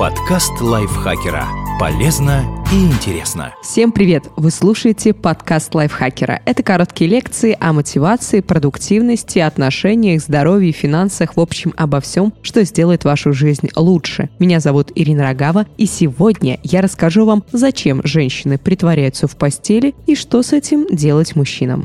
Подкаст лайфхакера. Полезно и интересно. Всем привет! Вы слушаете подкаст лайфхакера. Это короткие лекции о мотивации, продуктивности, отношениях, здоровье, финансах, в общем, обо всем, что сделает вашу жизнь лучше. Меня зовут Ирина Рогава, и сегодня я расскажу вам, зачем женщины притворяются в постели и что с этим делать мужчинам.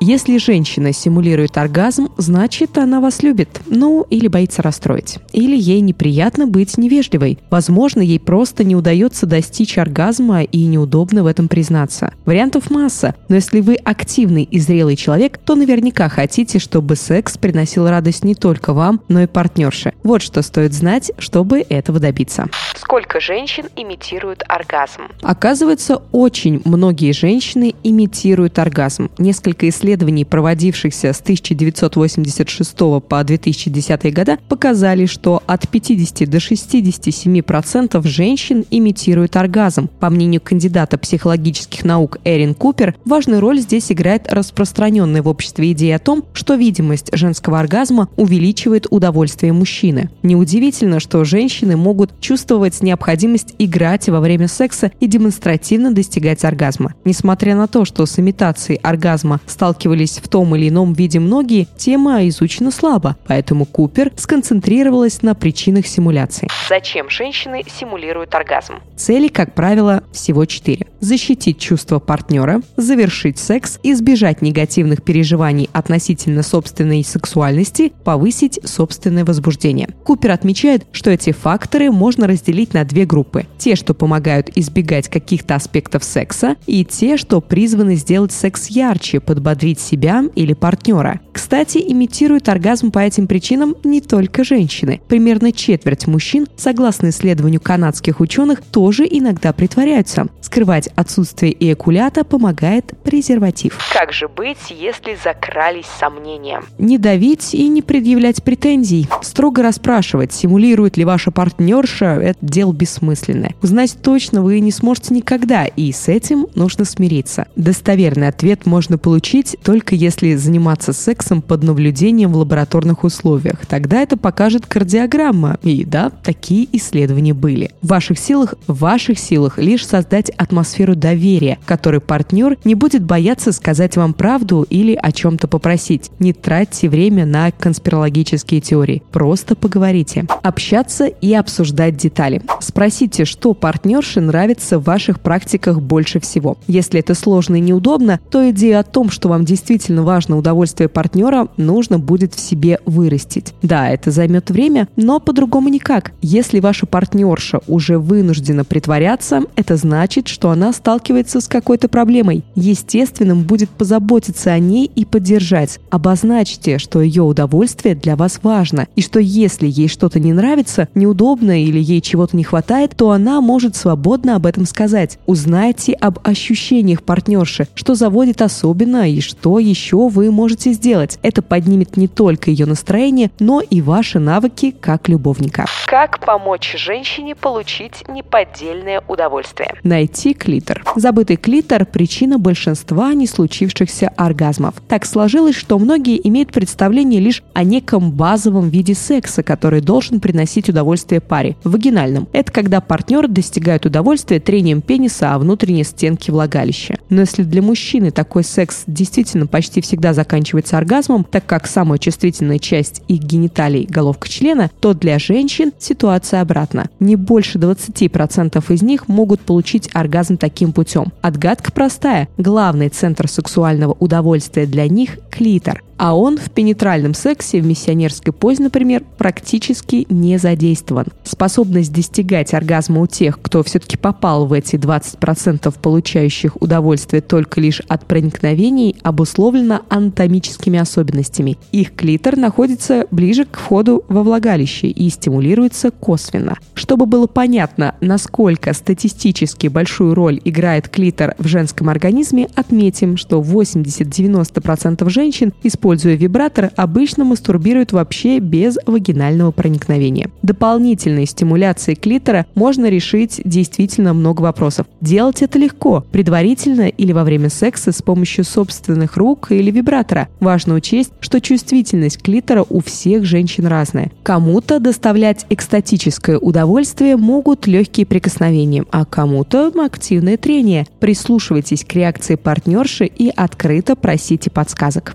Если женщина симулирует оргазм, значит, она вас любит. Ну, или боится расстроить. Или ей неприятно быть невежливой. Возможно, ей просто не удается достичь оргазма и неудобно в этом признаться. Вариантов масса. Но если вы активный и зрелый человек, то наверняка хотите, чтобы секс приносил радость не только вам, но и партнерше. Вот что стоит знать, чтобы этого добиться. Сколько женщин имитируют оргазм? Оказывается, очень многие женщины имитируют оргазм. Несколько исследований исследований, проводившихся с 1986 по 2010 года, показали, что от 50 до 67% процентов женщин имитируют оргазм. По мнению кандидата психологических наук Эрин Купер, важную роль здесь играет распространенная в обществе идея о том, что видимость женского оргазма увеличивает удовольствие мужчины. Неудивительно, что женщины могут чувствовать необходимость играть во время секса и демонстративно достигать оргазма. Несмотря на то, что с имитацией оргазма стал сталкивались в том или ином виде многие, тема изучена слабо, поэтому Купер сконцентрировалась на причинах симуляции. Зачем женщины симулируют оргазм? Цели, как правило, всего четыре. Защитить чувства партнера, завершить секс, избежать негативных переживаний относительно собственной сексуальности, повысить собственное возбуждение. Купер отмечает, что эти факторы можно разделить на две группы. Те, что помогают избегать каких-то аспектов секса, и те, что призваны сделать секс ярче, подбодрить удовлетворить себя или партнера. Кстати, имитируют оргазм по этим причинам не только женщины. Примерно четверть мужчин, согласно исследованию канадских ученых, тоже иногда притворяются. Скрывать отсутствие эякулята помогает презерватив. Как же быть, если закрались сомнения? Не давить и не предъявлять претензий. Строго расспрашивать, симулирует ли ваша партнерша, это дело бессмысленное. Узнать точно вы не сможете никогда, и с этим нужно смириться. Достоверный ответ можно получить только если заниматься сексом под наблюдением в лабораторных условиях. Тогда это покажет кардиограмма. И да, такие исследования были. В ваших силах, в ваших силах лишь создать атмосферу доверия, которой партнер не будет бояться сказать вам правду или о чем-то попросить. Не тратьте время на конспирологические теории. Просто поговорите. Общаться и обсуждать детали. Спросите, что партнерше нравится в ваших практиках больше всего. Если это сложно и неудобно, то идея о том, что вам действительно важно удовольствие партнера, нужно будет в себе вырастить. Да, это займет время, но по-другому никак. Если ваша партнерша уже вынуждена притворяться, это значит, что она сталкивается с какой-то проблемой. Естественным будет позаботиться о ней и поддержать. Обозначьте, что ее удовольствие для вас важно, и что если ей что-то не нравится, неудобно или ей чего-то не хватает, то она может свободно об этом сказать. Узнайте об ощущениях партнерши, что заводит особенно и что что еще вы можете сделать. Это поднимет не только ее настроение, но и ваши навыки как любовника. Как помочь женщине получить неподдельное удовольствие? Найти клитор. Забытый клитор – причина большинства не случившихся оргазмов. Так сложилось, что многие имеют представление лишь о неком базовом виде секса, который должен приносить удовольствие паре – вагинальном. Это когда партнер достигает удовольствия трением пениса о внутренней стенке влагалища. Но если для мужчины такой секс действительно действительно почти всегда заканчивается оргазмом, так как самая чувствительная часть их гениталий – головка члена, то для женщин ситуация обратна. Не больше 20% из них могут получить оргазм таким путем. Отгадка простая. Главный центр сексуального удовольствия для них – клитор а он в пенетральном сексе в миссионерской позе, например, практически не задействован. Способность достигать оргазма у тех, кто все-таки попал в эти 20% получающих удовольствие только лишь от проникновений, обусловлена анатомическими особенностями. Их клитор находится ближе к входу во влагалище и стимулируется косвенно. Чтобы было понятно, насколько статистически большую роль играет клитор в женском организме, отметим, что 80-90% женщин используют используя вибратор, обычно мастурбируют вообще без вагинального проникновения. Дополнительной стимуляцией клитора можно решить действительно много вопросов. Делать это легко, предварительно или во время секса с помощью собственных рук или вибратора. Важно учесть, что чувствительность клитора у всех женщин разная. Кому-то доставлять экстатическое удовольствие могут легкие прикосновения, а кому-то активное трение. Прислушивайтесь к реакции партнерши и открыто просите подсказок.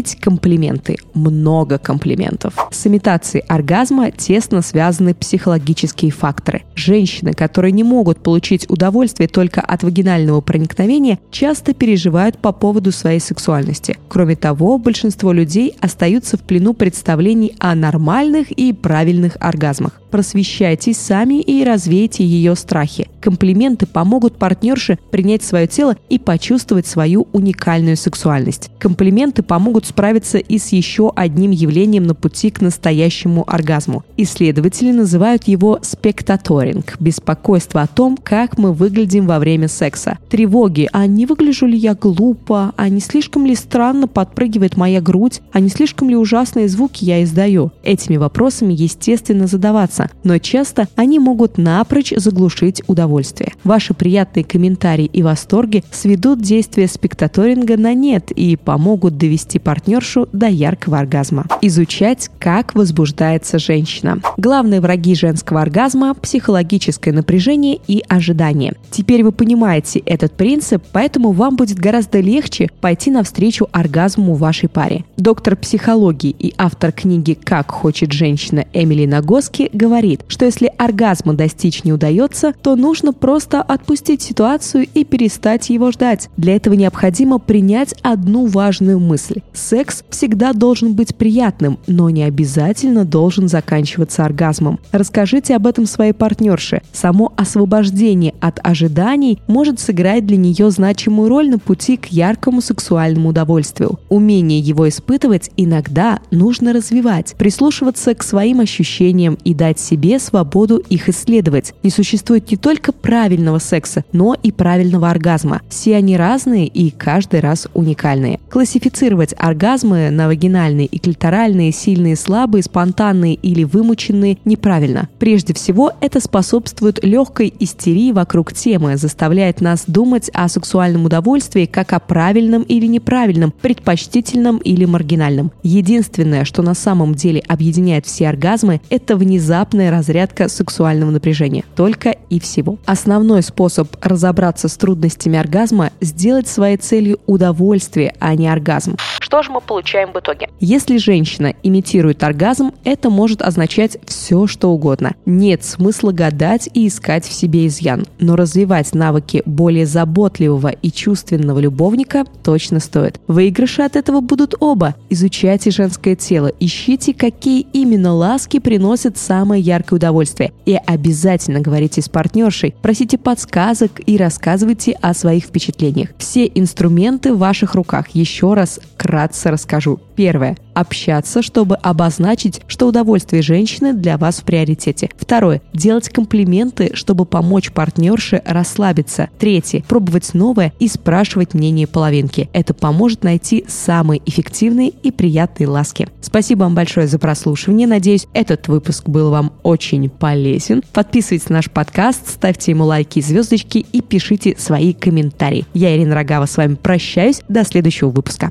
Говорить комплименты. Много комплиментов. С имитацией оргазма тесно связаны психологические факторы. Женщины, которые не могут получить удовольствие только от вагинального проникновения, часто переживают по поводу своей сексуальности. Кроме того, большинство людей остаются в плену представлений о нормальных и правильных оргазмах. Просвещайтесь сами и развейте ее страхи. Комплименты помогут партнерше принять свое тело и почувствовать свою уникальную сексуальность. Комплименты помогут справиться и с еще одним явлением на пути к настоящему оргазму. Исследователи называют его спектаторинг – беспокойство о том, как мы выглядим во время секса. Тревоги – а не выгляжу ли я глупо, а не слишком ли странно подпрыгивает моя грудь, а не слишком ли ужасные звуки я издаю. Этими вопросами естественно задаваться, но часто они могут напрочь заглушить удовольствие. Ваши приятные комментарии и восторги сведут действие спектаторинга на нет и помогут довести партнершу до яркого оргазма. Изучать, как возбуждается женщина. Главные враги женского оргазма – психологическое напряжение и ожидание. Теперь вы понимаете этот принцип, поэтому вам будет гораздо легче пойти навстречу оргазму вашей паре. Доктор психологии и автор книги «Как хочет женщина» Эмили Нагоски говорит, что если оргазма достичь не удается, то нужно просто отпустить ситуацию и перестать его ждать. Для этого необходимо принять одну важную мысль. Секс всегда должен быть приятным, но не обязательно должен заканчиваться оргазмом. Расскажите об этом своей партнерше. Само освобождение от ожиданий может сыграть для нее значимую роль на пути к яркому сексуальному удовольствию. Умение его испытывать иногда нужно развивать, прислушиваться к своим ощущениям и дать себе свободу их исследовать. Не существует не только правильного секса, но и правильного оргазма. Все они разные и каждый раз уникальные. Классифицировать оргазмы на вагинальные и клиторальные, сильные, слабые, спонтанные или вымученные неправильно. Прежде всего, это способствует легкой истерии вокруг темы, заставляет нас думать о сексуальном удовольствии как о правильном или неправильном, предпочтительном или маргинальном. Единственное, что на самом деле объединяет все оргазмы, это внезапная разрядка сексуального напряжения. Только и всего. Основной способ разобраться с трудностями оргазма – сделать своей целью удовольствие, а не оргазм. Что же мы получаем в итоге? Если женщина имитирует оргазм, это может означать все, что угодно. Нет смысла гадать и искать в себе изъян, но развивать навыки более заботливого и чувственного любовника точно стоит. Выигрыши от этого будут оба. Изучайте женское тело, ищите, какие именно ласки приносят самое яркое удовольствие. И обязательно говорите с партнершей, просите подсказок и рассказывайте о своих впечатлениях. Все инструменты в ваших руках. Еще раз кратко расскажу. Первое. Общаться, чтобы обозначить, что удовольствие женщины для вас в приоритете. Второе. Делать комплименты, чтобы помочь партнерше расслабиться. Третье. Пробовать новое и спрашивать мнение половинки. Это поможет найти самые эффективные и приятные ласки. Спасибо вам большое за прослушивание. Надеюсь, этот выпуск был вам очень полезен. Подписывайтесь на наш подкаст, ставьте ему лайки и звездочки и пишите свои комментарии. Я, Ирина Рогава, с вами прощаюсь. До следующего выпуска.